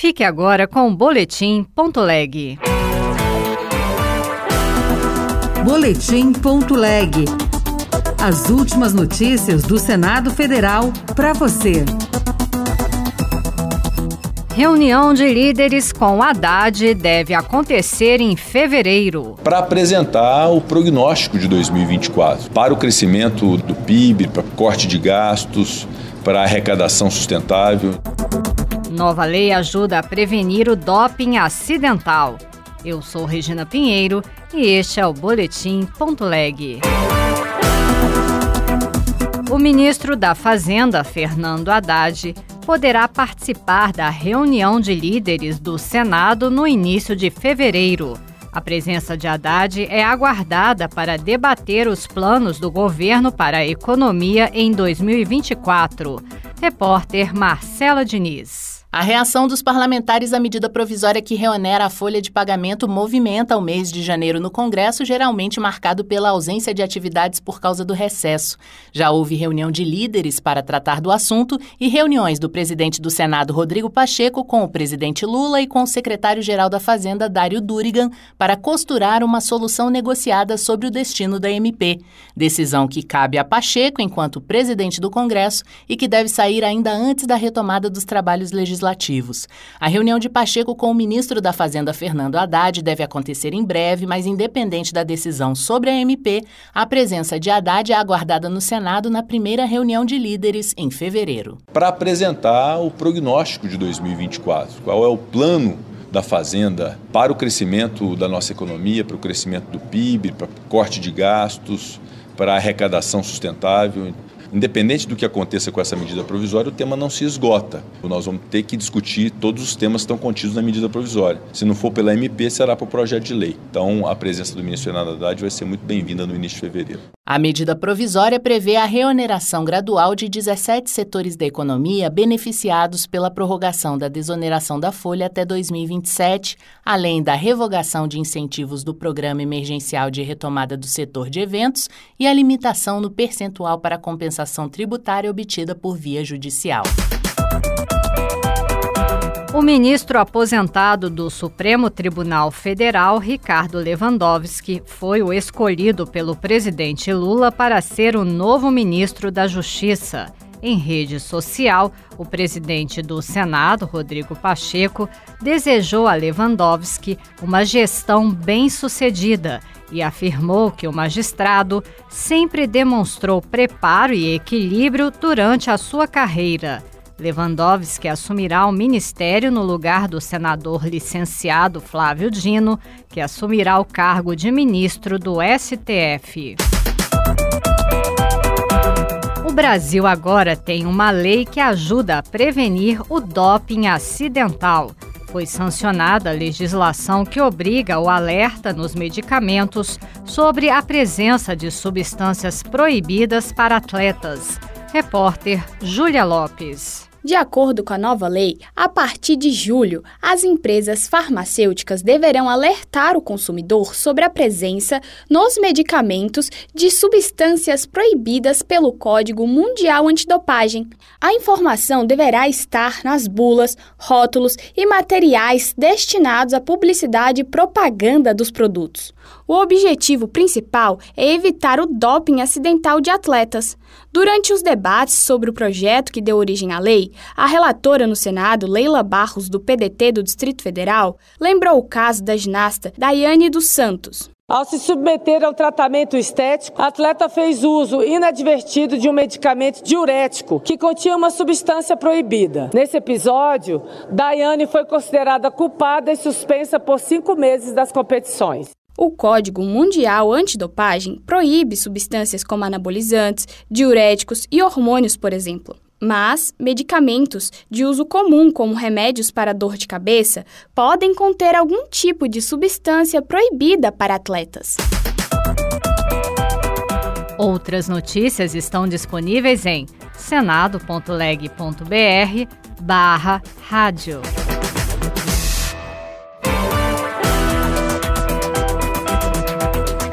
Fique agora com o Boletim.leg. Boletim.leg. As últimas notícias do Senado Federal para você. Reunião de líderes com Haddad deve acontecer em fevereiro. Para apresentar o prognóstico de 2024 para o crescimento do PIB, para corte de gastos, para arrecadação sustentável. Nova lei ajuda a prevenir o doping acidental. Eu sou Regina Pinheiro e este é o Boletim Ponto Leg. O ministro da Fazenda, Fernando Haddad, poderá participar da reunião de líderes do Senado no início de fevereiro. A presença de Haddad é aguardada para debater os planos do governo para a economia em 2024. Repórter Marcela Diniz. A reação dos parlamentares à medida provisória que reonera a folha de pagamento movimenta o mês de janeiro no Congresso, geralmente marcado pela ausência de atividades por causa do recesso. Já houve reunião de líderes para tratar do assunto e reuniões do presidente do Senado, Rodrigo Pacheco, com o presidente Lula e com o secretário-geral da Fazenda, Dário Durigan, para costurar uma solução negociada sobre o destino da MP. Decisão que cabe a Pacheco enquanto presidente do Congresso e que deve sair ainda antes da retomada dos trabalhos legislativos legislativos. A reunião de Pacheco com o ministro da Fazenda, Fernando Haddad, deve acontecer em breve, mas independente da decisão sobre a MP, a presença de Haddad é aguardada no Senado na primeira reunião de líderes em fevereiro. Para apresentar o prognóstico de 2024, qual é o plano da Fazenda para o crescimento da nossa economia, para o crescimento do PIB, para corte de gastos, para arrecadação sustentável. Independente do que aconteça com essa medida provisória, o tema não se esgota. Nós vamos ter que discutir todos os temas que estão contidos na medida provisória. Se não for pela MP, será para o projeto de lei. Então, a presença do ministro Fernando Haddad vai ser muito bem-vinda no início de fevereiro. A medida provisória prevê a reoneração gradual de 17 setores da economia beneficiados pela prorrogação da desoneração da folha até 2027, além da revogação de incentivos do Programa Emergencial de Retomada do Setor de Eventos e a limitação no percentual para compensação tributária obtida por via judicial. O ministro aposentado do Supremo Tribunal Federal, Ricardo Lewandowski, foi o escolhido pelo presidente Lula para ser o novo ministro da Justiça. Em rede social, o presidente do Senado, Rodrigo Pacheco, desejou a Lewandowski uma gestão bem-sucedida e afirmou que o magistrado sempre demonstrou preparo e equilíbrio durante a sua carreira. Lewandowski assumirá o ministério no lugar do senador licenciado Flávio Dino, que assumirá o cargo de ministro do STF. Brasil agora tem uma lei que ajuda a prevenir o doping acidental. Foi sancionada a legislação que obriga o alerta nos medicamentos sobre a presença de substâncias proibidas para atletas. Repórter Júlia Lopes. De acordo com a nova lei, a partir de julho, as empresas farmacêuticas deverão alertar o consumidor sobre a presença nos medicamentos de substâncias proibidas pelo Código Mundial Antidopagem. A informação deverá estar nas bulas, rótulos e materiais destinados à publicidade e propaganda dos produtos. O objetivo principal é evitar o doping acidental de atletas. Durante os debates sobre o projeto que deu origem à lei, a relatora no Senado, Leila Barros, do PDT do Distrito Federal, lembrou o caso da ginasta Daiane dos Santos. Ao se submeter ao tratamento estético, a atleta fez uso inadvertido de um medicamento diurético que continha uma substância proibida. Nesse episódio, Daiane foi considerada culpada e suspensa por cinco meses das competições. O Código Mundial Antidopagem proíbe substâncias como anabolizantes, diuréticos e hormônios, por exemplo. Mas medicamentos de uso comum, como remédios para dor de cabeça, podem conter algum tipo de substância proibida para atletas. Outras notícias estão disponíveis em senado.leg.br barra rádio.